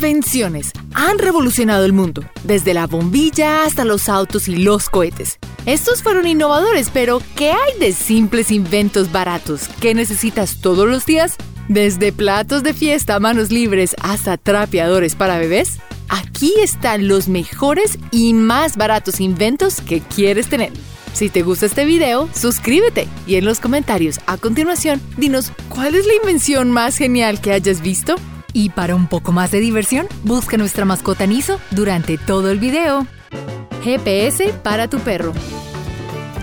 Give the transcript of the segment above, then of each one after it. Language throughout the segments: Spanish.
Invenciones han revolucionado el mundo, desde la bombilla hasta los autos y los cohetes. Estos fueron innovadores, pero ¿qué hay de simples inventos baratos que necesitas todos los días? Desde platos de fiesta a manos libres hasta trapeadores para bebés. Aquí están los mejores y más baratos inventos que quieres tener. Si te gusta este video, suscríbete y en los comentarios a continuación dinos cuál es la invención más genial que hayas visto. Y para un poco más de diversión, busca nuestra mascota Niso durante todo el video. GPS para tu perro.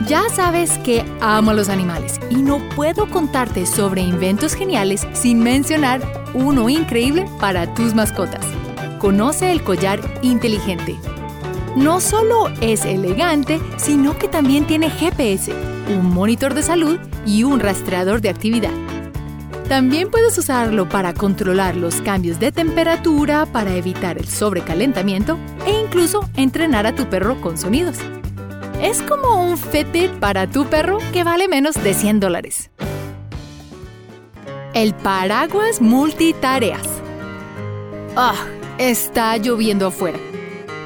Ya sabes que amo a los animales y no puedo contarte sobre inventos geniales sin mencionar uno increíble para tus mascotas. Conoce el collar inteligente no solo es elegante, sino que también tiene GPS, un monitor de salud y un rastreador de actividad. También puedes usarlo para controlar los cambios de temperatura, para evitar el sobrecalentamiento e incluso entrenar a tu perro con sonidos. Es como un Fitbit para tu perro que vale menos de 100 dólares. El paraguas multitareas. ¡Ah! está lloviendo afuera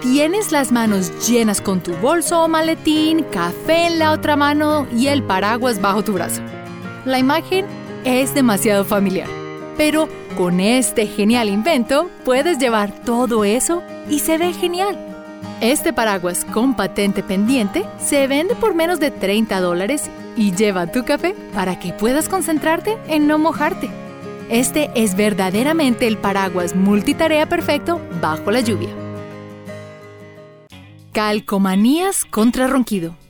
Tienes las manos llenas con tu bolso o maletín, café en la otra mano y el paraguas bajo tu brazo. La imagen es demasiado familiar, pero con este genial invento puedes llevar todo eso y se ve genial. Este paraguas con patente pendiente se vende por menos de 30 dólares y lleva tu café para que puedas concentrarte en no mojarte. Este es verdaderamente el paraguas multitarea perfecto bajo la lluvia. Calcomanías contra ronquido.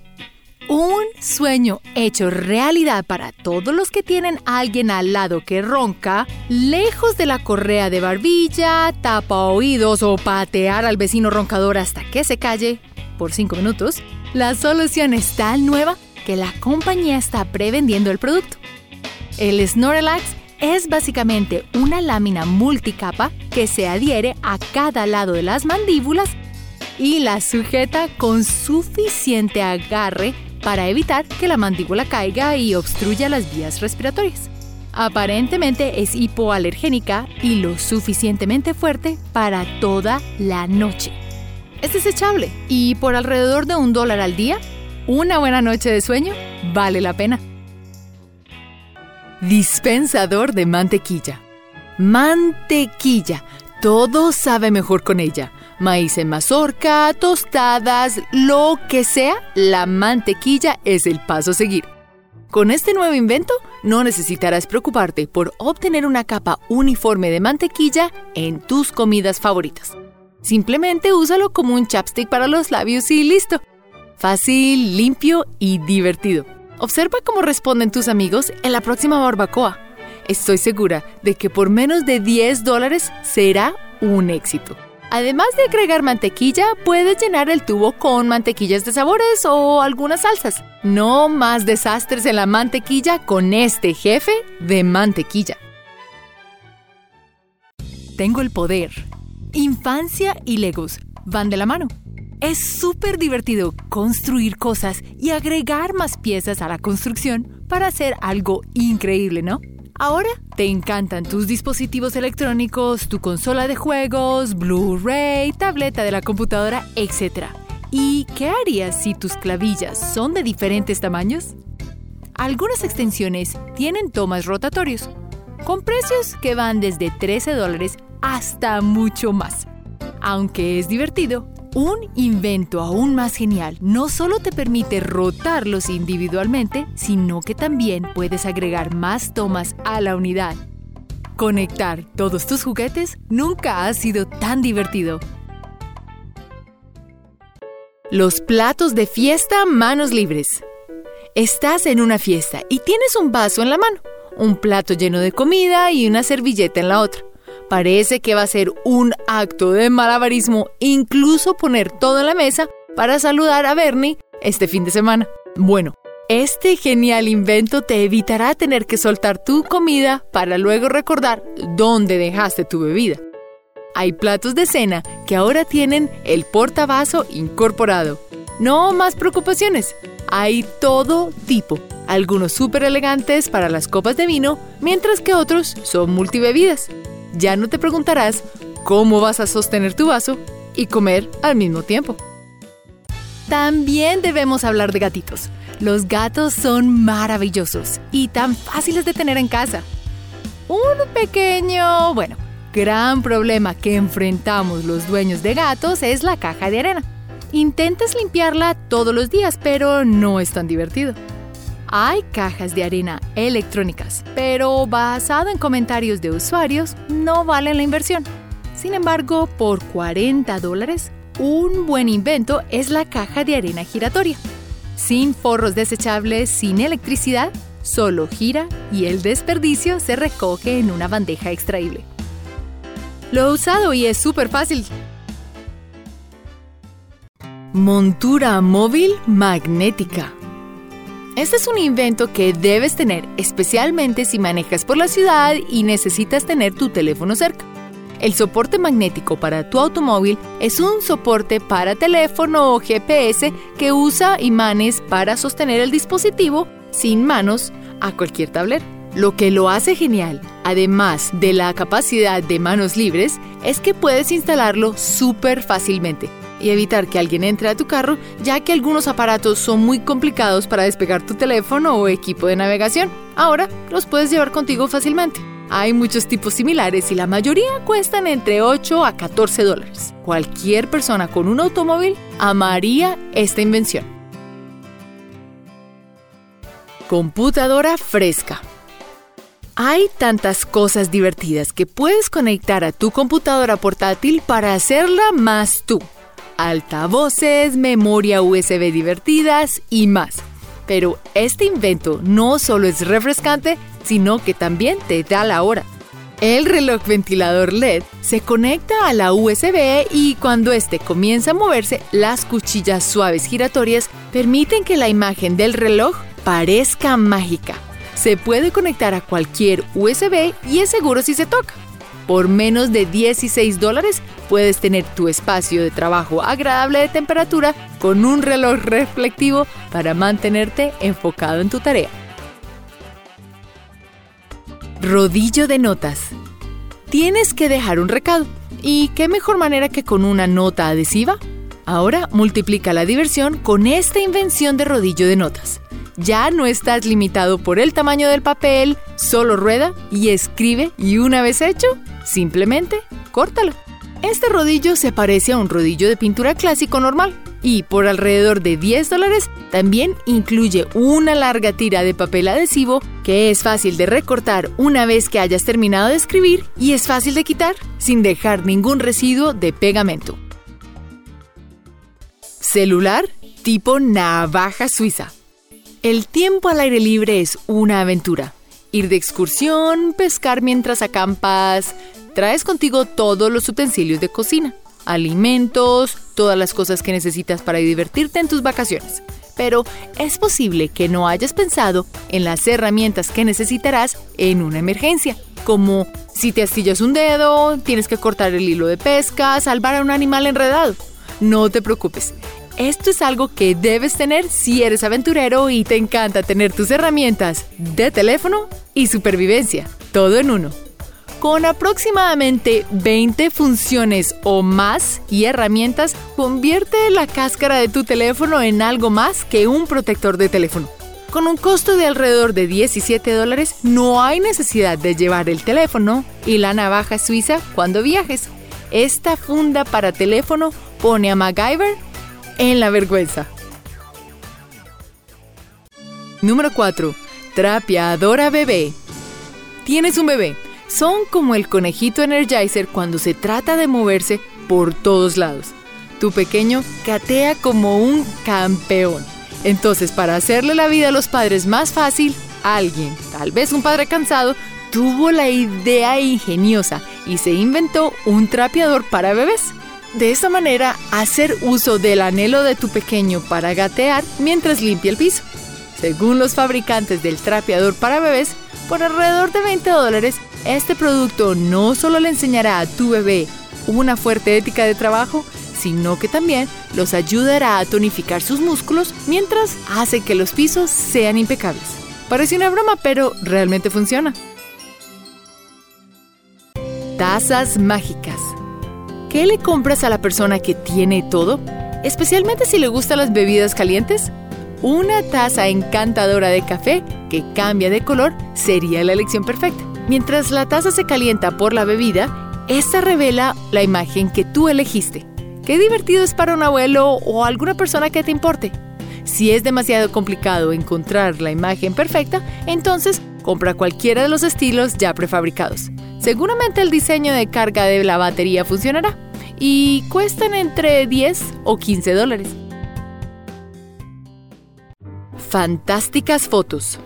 Un sueño hecho realidad para todos los que tienen a alguien al lado que ronca, lejos de la correa de barbilla, tapa oídos o patear al vecino roncador hasta que se calle por 5 minutos, la solución es tan nueva que la compañía está prevendiendo el producto. El Snorlax es básicamente una lámina multicapa que se adhiere a cada lado de las mandíbulas y la sujeta con suficiente agarre para evitar que la mandíbula caiga y obstruya las vías respiratorias. Aparentemente es hipoalergénica y lo suficientemente fuerte para toda la noche. Es desechable y por alrededor de un dólar al día, una buena noche de sueño vale la pena. Dispensador de mantequilla. Mantequilla. Todo sabe mejor con ella maíz en mazorca, tostadas, lo que sea, la mantequilla es el paso a seguir. Con este nuevo invento, no necesitarás preocuparte por obtener una capa uniforme de mantequilla en tus comidas favoritas. Simplemente úsalo como un chapstick para los labios y listo. Fácil, limpio y divertido. Observa cómo responden tus amigos en la próxima barbacoa. Estoy segura de que por menos de 10 dólares será un éxito. Además de agregar mantequilla, puedes llenar el tubo con mantequillas de sabores o algunas salsas. No más desastres en la mantequilla con este jefe de mantequilla. Tengo el poder. Infancia y Legos van de la mano. Es súper divertido construir cosas y agregar más piezas a la construcción para hacer algo increíble, ¿no? Ahora te encantan tus dispositivos electrónicos, tu consola de juegos, Blu-ray, tableta de la computadora, etc. ¿Y qué harías si tus clavillas son de diferentes tamaños? Algunas extensiones tienen tomas rotatorios, con precios que van desde 13 dólares hasta mucho más. Aunque es divertido, un invento aún más genial no solo te permite rotarlos individualmente, sino que también puedes agregar más tomas a la unidad. Conectar todos tus juguetes nunca ha sido tan divertido. Los platos de fiesta manos libres. Estás en una fiesta y tienes un vaso en la mano, un plato lleno de comida y una servilleta en la otra. Parece que va a ser un acto de malabarismo incluso poner todo en la mesa para saludar a Bernie este fin de semana. Bueno, este genial invento te evitará tener que soltar tu comida para luego recordar dónde dejaste tu bebida. Hay platos de cena que ahora tienen el portavaso incorporado. No más preocupaciones. Hay todo tipo. Algunos súper elegantes para las copas de vino, mientras que otros son multibebidas. Ya no te preguntarás cómo vas a sostener tu vaso y comer al mismo tiempo. También debemos hablar de gatitos. Los gatos son maravillosos y tan fáciles de tener en casa. Un pequeño, bueno, gran problema que enfrentamos los dueños de gatos es la caja de arena. Intentes limpiarla todos los días, pero no es tan divertido. Hay cajas de arena electrónicas, pero basado en comentarios de usuarios, no valen la inversión. Sin embargo, por 40 dólares, un buen invento es la caja de arena giratoria. Sin forros desechables, sin electricidad, solo gira y el desperdicio se recoge en una bandeja extraíble. Lo he usado y es súper fácil. Montura móvil magnética. Este es un invento que debes tener especialmente si manejas por la ciudad y necesitas tener tu teléfono cerca. El soporte magnético para tu automóvil es un soporte para teléfono o GPS que usa imanes para sostener el dispositivo sin manos a cualquier tablero. Lo que lo hace genial, además de la capacidad de manos libres, es que puedes instalarlo súper fácilmente y evitar que alguien entre a tu carro, ya que algunos aparatos son muy complicados para despegar tu teléfono o equipo de navegación. Ahora los puedes llevar contigo fácilmente. Hay muchos tipos similares y la mayoría cuestan entre 8 a 14 dólares. Cualquier persona con un automóvil amaría esta invención. Computadora fresca. Hay tantas cosas divertidas que puedes conectar a tu computadora portátil para hacerla más tú altavoces, memoria USB divertidas y más. Pero este invento no solo es refrescante, sino que también te da la hora. El reloj ventilador LED se conecta a la USB y cuando este comienza a moverse, las cuchillas suaves giratorias permiten que la imagen del reloj parezca mágica. Se puede conectar a cualquier USB y es seguro si se toca. Por menos de 16 dólares puedes tener tu espacio de trabajo agradable de temperatura con un reloj reflectivo para mantenerte enfocado en tu tarea. Rodillo de notas. Tienes que dejar un recado. ¿Y qué mejor manera que con una nota adhesiva? Ahora multiplica la diversión con esta invención de rodillo de notas. Ya no estás limitado por el tamaño del papel, solo rueda y escribe y una vez hecho, Simplemente córtalo. Este rodillo se parece a un rodillo de pintura clásico normal y por alrededor de 10 dólares también incluye una larga tira de papel adhesivo que es fácil de recortar una vez que hayas terminado de escribir y es fácil de quitar sin dejar ningún residuo de pegamento. Celular tipo navaja suiza. El tiempo al aire libre es una aventura ir de excursión, pescar mientras acampas. Traes contigo todos los utensilios de cocina, alimentos, todas las cosas que necesitas para divertirte en tus vacaciones. Pero es posible que no hayas pensado en las herramientas que necesitarás en una emergencia, como si te astillas un dedo, tienes que cortar el hilo de pesca, salvar a un animal enredado. No te preocupes, esto es algo que debes tener si eres aventurero y te encanta tener tus herramientas de teléfono y supervivencia, todo en uno. Con aproximadamente 20 funciones o más y herramientas, convierte la cáscara de tu teléfono en algo más que un protector de teléfono. Con un costo de alrededor de 17 dólares, no hay necesidad de llevar el teléfono y la navaja suiza cuando viajes. Esta funda para teléfono pone a MacGyver en la vergüenza. Número 4. Trapeadora bebé. Tienes un bebé. Son como el conejito Energizer cuando se trata de moverse por todos lados. Tu pequeño catea como un campeón. Entonces, para hacerle la vida a los padres más fácil, alguien, tal vez un padre cansado, tuvo la idea ingeniosa y se inventó un trapeador para bebés. De esta manera, hacer uso del anhelo de tu pequeño para gatear mientras limpia el piso. Según los fabricantes del trapeador para bebés, por alrededor de 20 dólares, este producto no solo le enseñará a tu bebé una fuerte ética de trabajo, sino que también los ayudará a tonificar sus músculos mientras hace que los pisos sean impecables. Parece una broma, pero realmente funciona. Tazas mágicas. ¿Qué le compras a la persona que tiene todo? Especialmente si le gustan las bebidas calientes. Una taza encantadora de café que cambia de color sería la elección perfecta. Mientras la taza se calienta por la bebida, esta revela la imagen que tú elegiste. Qué divertido es para un abuelo o alguna persona que te importe. Si es demasiado complicado encontrar la imagen perfecta, entonces compra cualquiera de los estilos ya prefabricados. Seguramente el diseño de carga de la batería funcionará y cuestan entre 10 o 15 dólares. Fantásticas fotos.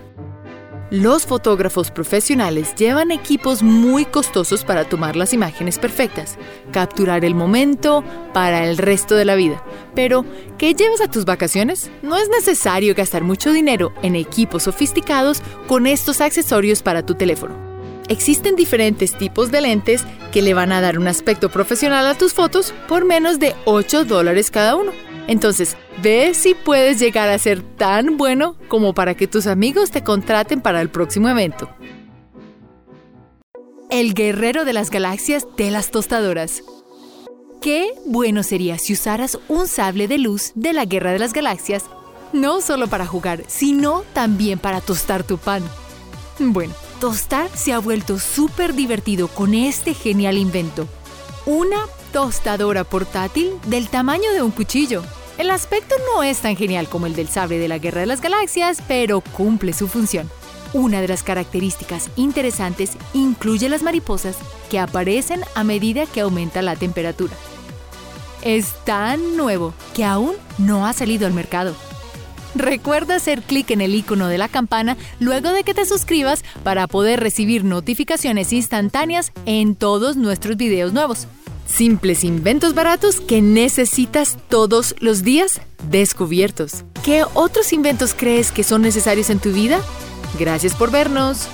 Los fotógrafos profesionales llevan equipos muy costosos para tomar las imágenes perfectas, capturar el momento para el resto de la vida. Pero, ¿qué llevas a tus vacaciones? No es necesario gastar mucho dinero en equipos sofisticados con estos accesorios para tu teléfono. Existen diferentes tipos de lentes que le van a dar un aspecto profesional a tus fotos por menos de 8 dólares cada uno. Entonces, ve si puedes llegar a ser tan bueno como para que tus amigos te contraten para el próximo evento. El guerrero de las galaxias de las tostadoras. Qué bueno sería si usaras un sable de luz de la Guerra de las Galaxias, no solo para jugar, sino también para tostar tu pan. Bueno, tostar se ha vuelto súper divertido con este genial invento. Una tostadora portátil del tamaño de un cuchillo. El aspecto no es tan genial como el del sable de la Guerra de las Galaxias, pero cumple su función. Una de las características interesantes incluye las mariposas que aparecen a medida que aumenta la temperatura. Es tan nuevo que aún no ha salido al mercado. Recuerda hacer clic en el icono de la campana luego de que te suscribas para poder recibir notificaciones instantáneas en todos nuestros videos nuevos. Simples inventos baratos que necesitas todos los días descubiertos. ¿Qué otros inventos crees que son necesarios en tu vida? Gracias por vernos.